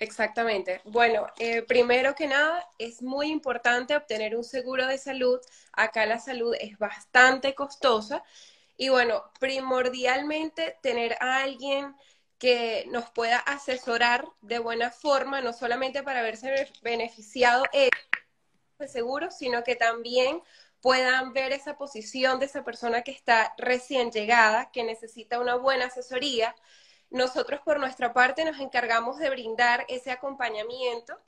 Exactamente. Bueno, eh, primero que nada, es muy importante obtener un seguro de salud. Acá la salud es bastante costosa. Y bueno, primordialmente tener a alguien que nos pueda asesorar de buena forma, no solamente para verse beneficiado de seguro, sino que también puedan ver esa posición de esa persona que está recién llegada, que necesita una buena asesoría. Nosotros por nuestra parte nos encargamos de brindar ese acompañamiento,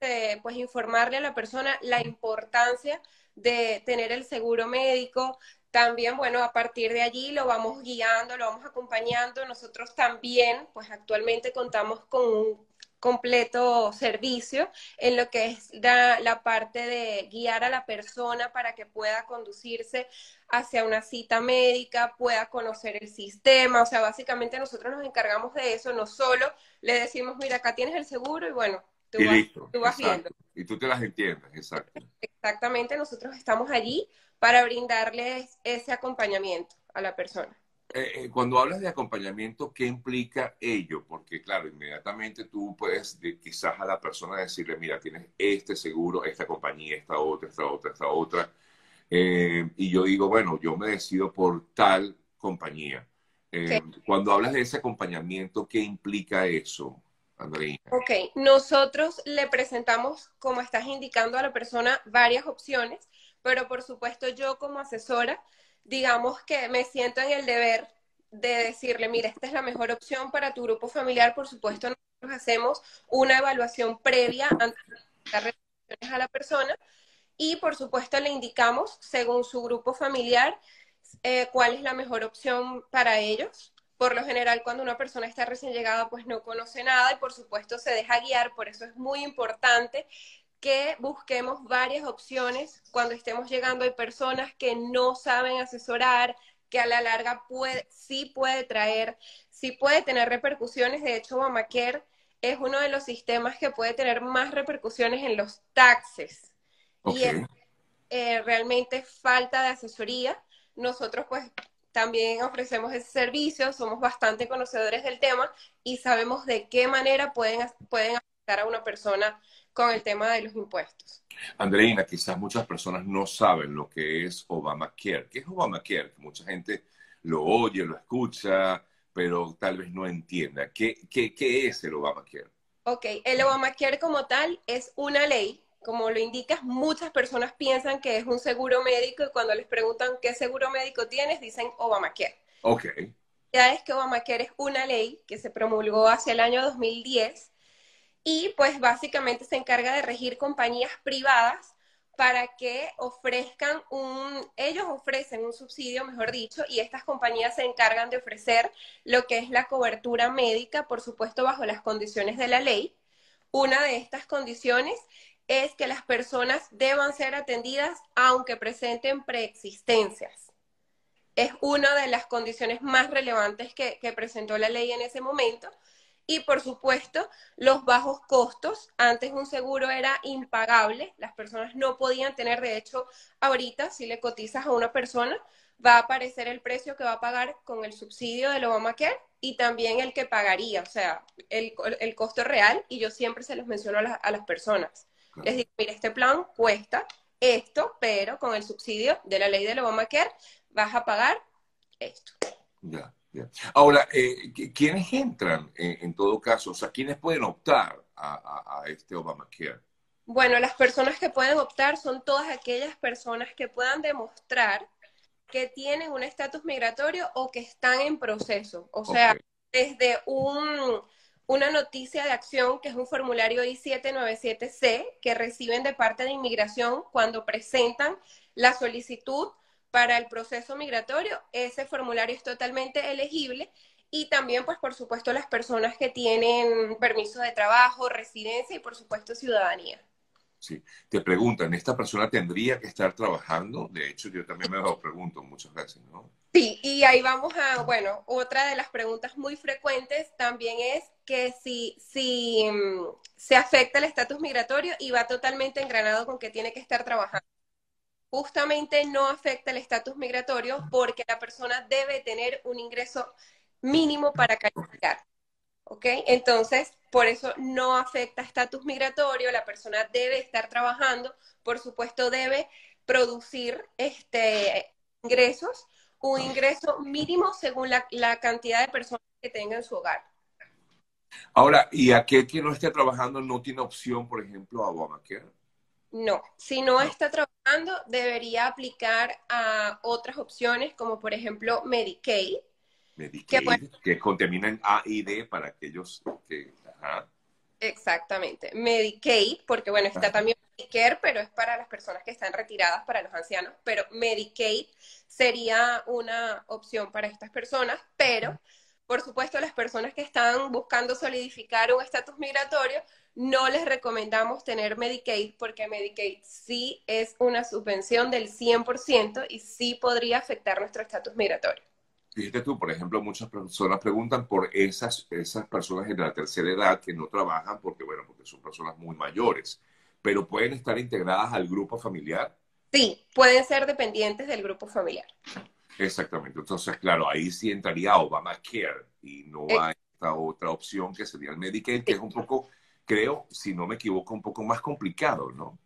eh, pues informarle a la persona la importancia de tener el seguro médico, también, bueno, a partir de allí lo vamos guiando, lo vamos acompañando. Nosotros también, pues actualmente contamos con un completo servicio en lo que es la, parte de guiar a la persona para que pueda conducirse hacia una cita médica, pueda conocer el sistema. O sea, básicamente nosotros nos encargamos de eso, no solo le decimos, mira, acá tienes el seguro y bueno, tú, vas, viendo. Y tú te las entiendes, exacto. Exactamente, nosotros estamos allí para brindarles ese acompañamiento a la persona. Eh, eh, cuando hablas de acompañamiento, ¿qué implica ello? Porque, claro, inmediatamente tú puedes quizás a la persona decirle, mira, tienes este seguro, esta compañía, esta otra, esta otra, esta otra. Eh, y yo digo, bueno, yo me decido por tal compañía. Cuando hablas de ese acompañamiento, ¿qué implica eso, Andreina? Ok, nosotros le presentamos, como estás indicando a la persona, varias opciones pero por supuesto yo como asesora, digamos que me siento en el deber de decirle, mira, esta es la mejor opción para tu grupo familiar, por supuesto nosotros hacemos una evaluación previa antes de dar recomendaciones a la persona y por supuesto le indicamos, según su grupo familiar, eh, cuál es la mejor opción para ellos. Por lo general, cuando una persona está recién llegada, pues no conoce nada y por supuesto se deja guiar, por eso es muy importante que busquemos varias opciones cuando estemos llegando. Hay personas que no saben asesorar, que a la larga puede, sí puede traer, sí puede tener repercusiones. De hecho, Obamacare es uno de los sistemas que puede tener más repercusiones en los taxes. Y es eh, realmente falta de asesoría. Nosotros pues también ofrecemos ese servicio, somos bastante conocedores del tema y sabemos de qué manera pueden, pueden afectar a una persona con el tema de los impuestos. Andreina, quizás muchas personas no saben lo que es Obamacare. ¿Qué es Obamacare? Mucha gente lo oye, lo escucha, pero tal vez no entienda. ¿Qué, qué, qué es el Obamacare? Ok, el Obamacare como tal es una ley. Como lo indicas, muchas personas piensan que es un seguro médico y cuando les preguntan qué seguro médico tienes, dicen Obamacare. Ok. Ya es que Obamacare es una ley que se promulgó hacia el año 2010 y pues básicamente se encarga de regir compañías privadas para que ofrezcan un, ellos ofrecen un subsidio, mejor dicho, y estas compañías se encargan de ofrecer lo que es la cobertura médica, por supuesto, bajo las condiciones de la ley. Una de estas condiciones es que las personas deban ser atendidas aunque presenten preexistencias. Es una de las condiciones más relevantes que, que presentó la ley en ese momento y por supuesto, los bajos costos. Antes un seguro era impagable, las personas no podían tener, de hecho, ahorita si le cotizas a una persona, va a aparecer el precio que va a pagar con el subsidio del Obamacare y también el que pagaría, o sea, el, costo real, y yo siempre se los menciono a, las personas. Les digo, mire, este plan cuesta esto, pero con el subsidio de la ley del Obamacare vas a pagar esto. Ya. Ahora, eh, ¿quiénes entran en, todo caso? O sea, ¿quiénes pueden optar a, este Obamacare? Bueno, las personas que pueden optar son todas aquellas personas que puedan demostrar que tienen un estatus migratorio o que están en proceso. O sea, desde un, una noticia de acción, que es un formulario I-797C, que reciben de parte de inmigración cuando presentan la solicitud para el proceso migratorio, ese formulario es totalmente elegible y también, pues, por supuesto, las personas que tienen permiso de trabajo, residencia y, por supuesto, ciudadanía. Sí, te preguntan, ¿esta persona tendría que estar trabajando? De hecho, yo también me lo pregunto muchas veces, ¿no? Sí, y ahí vamos a, bueno, otra de las preguntas muy frecuentes también es que si, si mm, se afecta el estatus migratorio y va totalmente engranado con que tiene que estar trabajando justamente no afecta el estatus migratorio porque la persona debe tener un ingreso mínimo para calificar. ¿Ok? Entonces, por eso no afecta estatus migratorio, la persona debe estar trabajando, por supuesto debe producir este, ingresos, un ingreso mínimo según la, cantidad de personas que tenga en su hogar. Ahora, ¿y aquel que no esté trabajando no tiene opción, por ejemplo, a Obamacare? No, si no está trabajando, debería aplicar a otras opciones, como por ejemplo Medicaid. Medicaid, que, contaminan A y D para aquellos que... Exactamente, Medicaid, porque bueno, está también Medicare, pero es para las personas que están retiradas, para los ancianos, pero Medicaid sería una opción para estas personas, pero por supuesto, las personas que están buscando solidificar un estatus migratorio, no les recomendamos tener Medicaid porque Medicaid sí es una subvención del 100% y sí podría afectar nuestro estatus migratorio. Fíjate tú, por ejemplo, muchas personas preguntan por esas, esas personas de la tercera edad que no trabajan porque, bueno, porque son personas muy mayores, pero pueden estar integradas al grupo familiar. Sí, pueden ser dependientes del grupo familiar. Exactamente. Entonces, claro, ahí sí entraría Obamacare y no eh. hay esta otra opción que sería el Medicaid, que es un poco, creo, si no me equivoco, un poco más complicado, ¿no?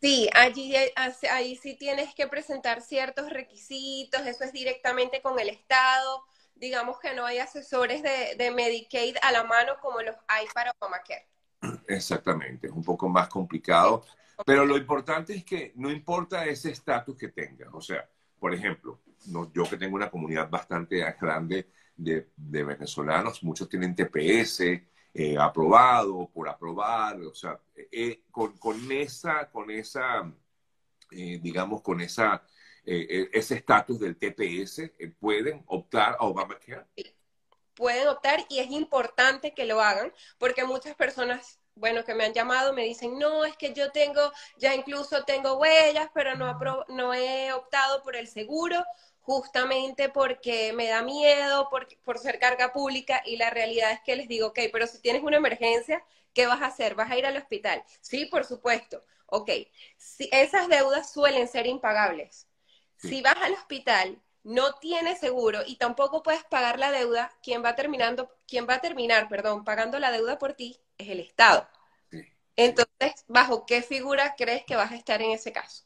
Sí, allí ahí sí tienes que presentar ciertos requisitos, eso es directamente con el Estado. Digamos que no hay asesores de, de Medicaid a la mano como los hay para Obamacare. Exactamente, es un poco más complicado, pero lo importante es que no importa ese estatus que tengas, o sea, por ejemplo, yo que tengo una comunidad bastante grande de, venezolanos, muchos tienen TPS eh, aprobado, por aprobar, o sea, eh, con, esa, con esa eh, digamos, con esa, ese estatus del TPS, pueden optar a Obamacare. Pueden optar y es importante que lo hagan porque muchas personas bueno, que me han llamado, me dicen, no, es que yo tengo, ya incluso tengo huellas, pero no, no he optado por el seguro, justamente porque me da miedo, por, por ser carga pública, y la realidad es que les digo, ok, pero si tienes una emergencia, ¿qué vas a hacer? ¿Vas a ir al hospital? Sí, por supuesto. Ok, si esas deudas suelen ser impagables. Si vas al hospital, no tienes seguro y tampoco puedes pagar la deuda, quien va terminando, quien va a terminar, perdón, pagando la deuda por ti es el Estado. Entonces, ¿bajo qué figura crees que vas a estar en ese caso?